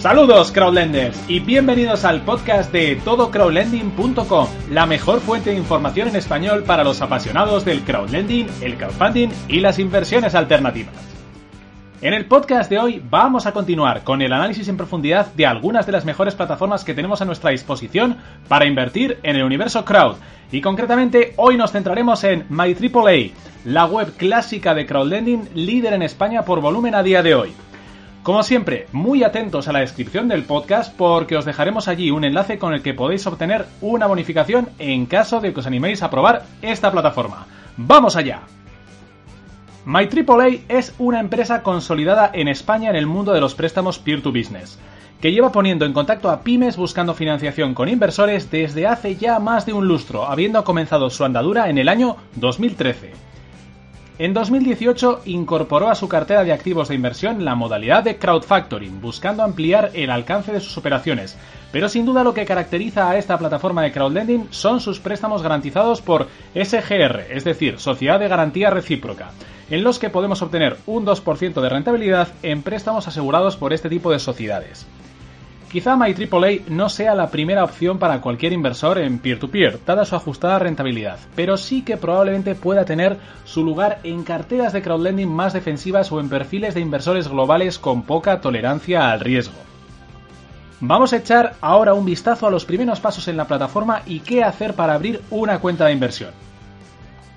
Saludos crowdlenders y bienvenidos al podcast de todocrowdlending.com, la mejor fuente de información en español para los apasionados del crowdlending, el crowdfunding y las inversiones alternativas. En el podcast de hoy vamos a continuar con el análisis en profundidad de algunas de las mejores plataformas que tenemos a nuestra disposición para invertir en el universo crowd. Y concretamente hoy nos centraremos en MyAAA, la web clásica de crowdlending líder en España por volumen a día de hoy. Como siempre, muy atentos a la descripción del podcast porque os dejaremos allí un enlace con el que podéis obtener una bonificación en caso de que os animéis a probar esta plataforma. ¡Vamos allá! MyAAA es una empresa consolidada en España en el mundo de los préstamos peer-to-business, que lleva poniendo en contacto a pymes buscando financiación con inversores desde hace ya más de un lustro, habiendo comenzado su andadura en el año 2013. En 2018 incorporó a su cartera de activos de inversión la modalidad de crowdfactoring, buscando ampliar el alcance de sus operaciones. Pero sin duda lo que caracteriza a esta plataforma de crowdlending son sus préstamos garantizados por SGR, es decir, Sociedad de Garantía Recíproca, en los que podemos obtener un 2% de rentabilidad en préstamos asegurados por este tipo de sociedades. Quizá MyAAA no sea la primera opción para cualquier inversor en peer-to-peer, dada su ajustada rentabilidad, pero sí que probablemente pueda tener su lugar en carteras de crowdlending más defensivas o en perfiles de inversores globales con poca tolerancia al riesgo. Vamos a echar ahora un vistazo a los primeros pasos en la plataforma y qué hacer para abrir una cuenta de inversión.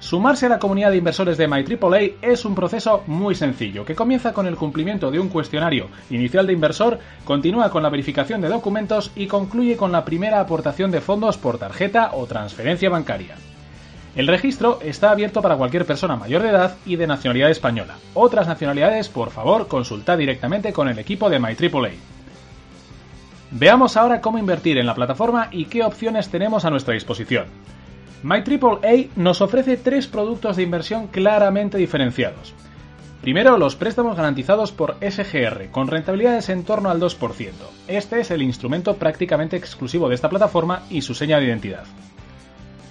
Sumarse a la comunidad de inversores de MyAAA es un proceso muy sencillo, que comienza con el cumplimiento de un cuestionario inicial de inversor, continúa con la verificación de documentos y concluye con la primera aportación de fondos por tarjeta o transferencia bancaria. El registro está abierto para cualquier persona mayor de edad y de nacionalidad española. Otras nacionalidades, por favor, consultad directamente con el equipo de MyAAA. Veamos ahora cómo invertir en la plataforma y qué opciones tenemos a nuestra disposición. MyAAA nos ofrece tres productos de inversión claramente diferenciados. Primero, los préstamos garantizados por SGR, con rentabilidades en torno al 2%. Este es el instrumento prácticamente exclusivo de esta plataforma y su seña de identidad.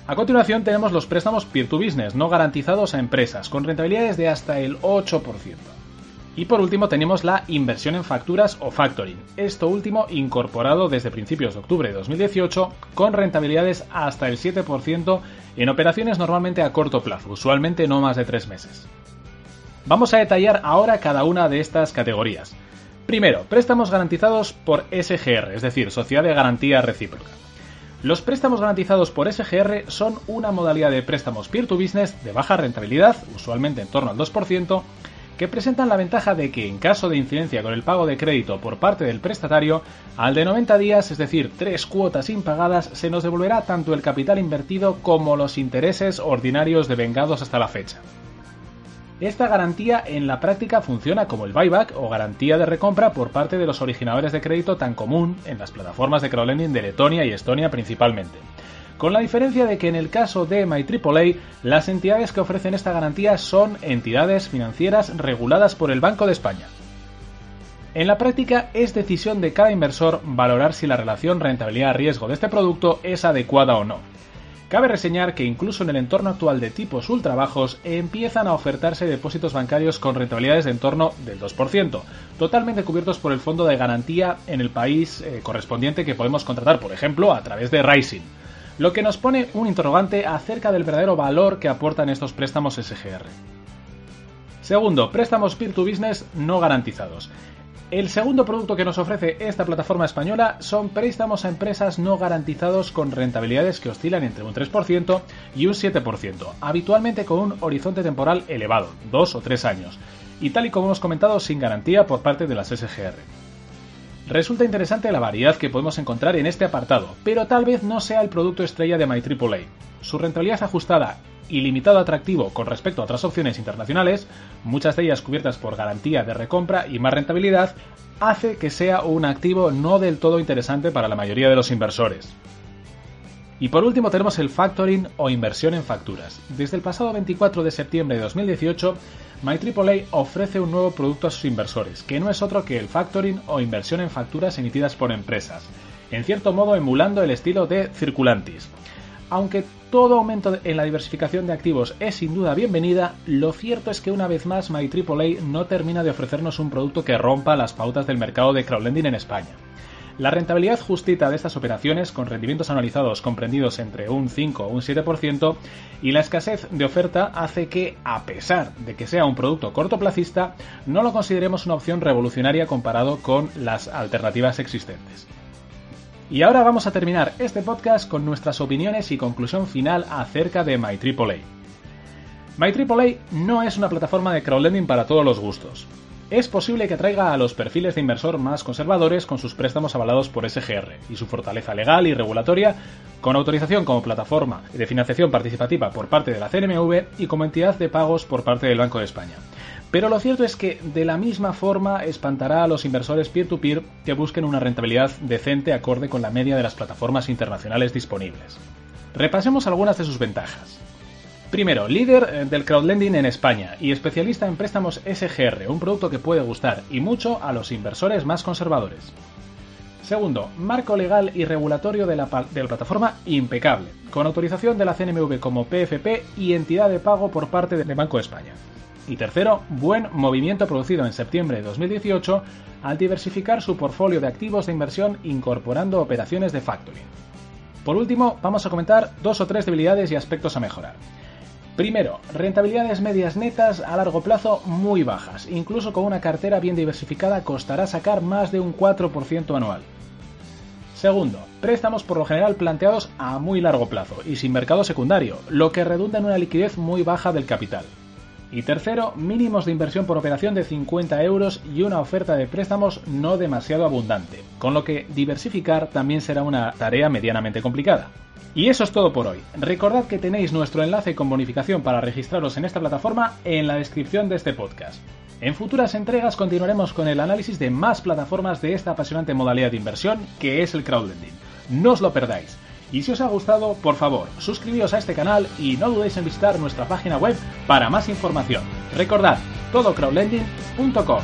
A continuación tenemos los préstamos peer-to-business no garantizados a empresas, con rentabilidades de hasta el 8%. Y por último tenemos la inversión en facturas o factoring, esto último incorporado desde principios de octubre de 2018 con rentabilidades hasta el 7% en operaciones normalmente a corto plazo, usualmente no más de 3 meses. Vamos a detallar ahora cada una de estas categorías. Primero, préstamos garantizados por SGR, es decir, Sociedad de Garantía Recíproca. Los préstamos garantizados por SGR son una modalidad de préstamos peer-to-business de baja rentabilidad, usualmente en torno al 2%, que presentan la ventaja de que en caso de incidencia con el pago de crédito por parte del prestatario, al de 90 días, es decir, tres cuotas impagadas, se nos devolverá tanto el capital invertido como los intereses ordinarios devengados hasta la fecha. Esta garantía en la práctica funciona como el buyback o garantía de recompra por parte de los originadores de crédito tan común en las plataformas de crowdlending de Letonia y Estonia principalmente con la diferencia de que en el caso de MyAAA, las entidades que ofrecen esta garantía son entidades financieras reguladas por el Banco de España. En la práctica es decisión de cada inversor valorar si la relación rentabilidad-riesgo de este producto es adecuada o no. Cabe reseñar que incluso en el entorno actual de tipos ultra bajos empiezan a ofertarse depósitos bancarios con rentabilidades de en torno del 2%, totalmente cubiertos por el fondo de garantía en el país eh, correspondiente que podemos contratar, por ejemplo, a través de Rising lo que nos pone un interrogante acerca del verdadero valor que aportan estos préstamos SGR. Segundo, préstamos peer-to-business no garantizados. El segundo producto que nos ofrece esta plataforma española son préstamos a empresas no garantizados con rentabilidades que oscilan entre un 3% y un 7%, habitualmente con un horizonte temporal elevado, 2 o 3 años, y tal y como hemos comentado sin garantía por parte de las SGR. Resulta interesante la variedad que podemos encontrar en este apartado, pero tal vez no sea el producto estrella de MyAAA. Su rentabilidad ajustada y limitado atractivo con respecto a otras opciones internacionales, muchas de ellas cubiertas por garantía de recompra y más rentabilidad, hace que sea un activo no del todo interesante para la mayoría de los inversores. Y por último tenemos el factoring o inversión en facturas. Desde el pasado 24 de septiembre de 2018, MyAAA ofrece un nuevo producto a sus inversores, que no es otro que el factoring o inversión en facturas emitidas por empresas, en cierto modo emulando el estilo de Circulantis. Aunque todo aumento en la diversificación de activos es sin duda bienvenida, lo cierto es que una vez más MyAAA no termina de ofrecernos un producto que rompa las pautas del mercado de crowdlending en España. La rentabilidad justita de estas operaciones, con rendimientos analizados comprendidos entre un 5 o un 7%, y la escasez de oferta hace que, a pesar de que sea un producto cortoplacista, no lo consideremos una opción revolucionaria comparado con las alternativas existentes. Y ahora vamos a terminar este podcast con nuestras opiniones y conclusión final acerca de MyAAA. MyAAA no es una plataforma de crowdlending para todos los gustos. Es posible que atraiga a los perfiles de inversor más conservadores con sus préstamos avalados por SGR y su fortaleza legal y regulatoria, con autorización como plataforma de financiación participativa por parte de la CNMV y como entidad de pagos por parte del Banco de España. Pero lo cierto es que de la misma forma espantará a los inversores peer-to-peer que busquen una rentabilidad decente acorde con la media de las plataformas internacionales disponibles. Repasemos algunas de sus ventajas. Primero, líder eh, del crowdlending en España y especialista en préstamos SGR, un producto que puede gustar y mucho a los inversores más conservadores. Segundo, marco legal y regulatorio de la, plataforma impecable, con autorización de la CNMV como PFP y entidad de pago por parte del Banco de España. Y tercero, buen movimiento producido en septiembre de 2018 al diversificar su portfolio de activos de inversión incorporando operaciones de factoring. Por último, vamos a comentar dos o tres debilidades y aspectos a mejorar. Primero, rentabilidades medias netas a largo plazo muy bajas. Incluso con una cartera bien diversificada costará sacar más de un 4% anual. Segundo, préstamos por lo general planteados a muy largo plazo y sin mercado secundario, lo que redunda en una liquidez muy baja del capital. Y tercero, mínimos de inversión por operación de 50 euros y una oferta de préstamos no demasiado abundante, con lo que diversificar también será una tarea medianamente complicada. Y eso es todo por hoy. Recordad que tenéis nuestro enlace con bonificación para registraros en esta plataforma en la descripción de este podcast. En futuras entregas continuaremos con el análisis de más plataformas de esta apasionante modalidad de inversión que es el crowdlending. No os lo perdáis. Y si os ha gustado, por favor, suscribíos a este canal y no dudéis en visitar nuestra página web para más información. Recordad, todocrowdlending.com.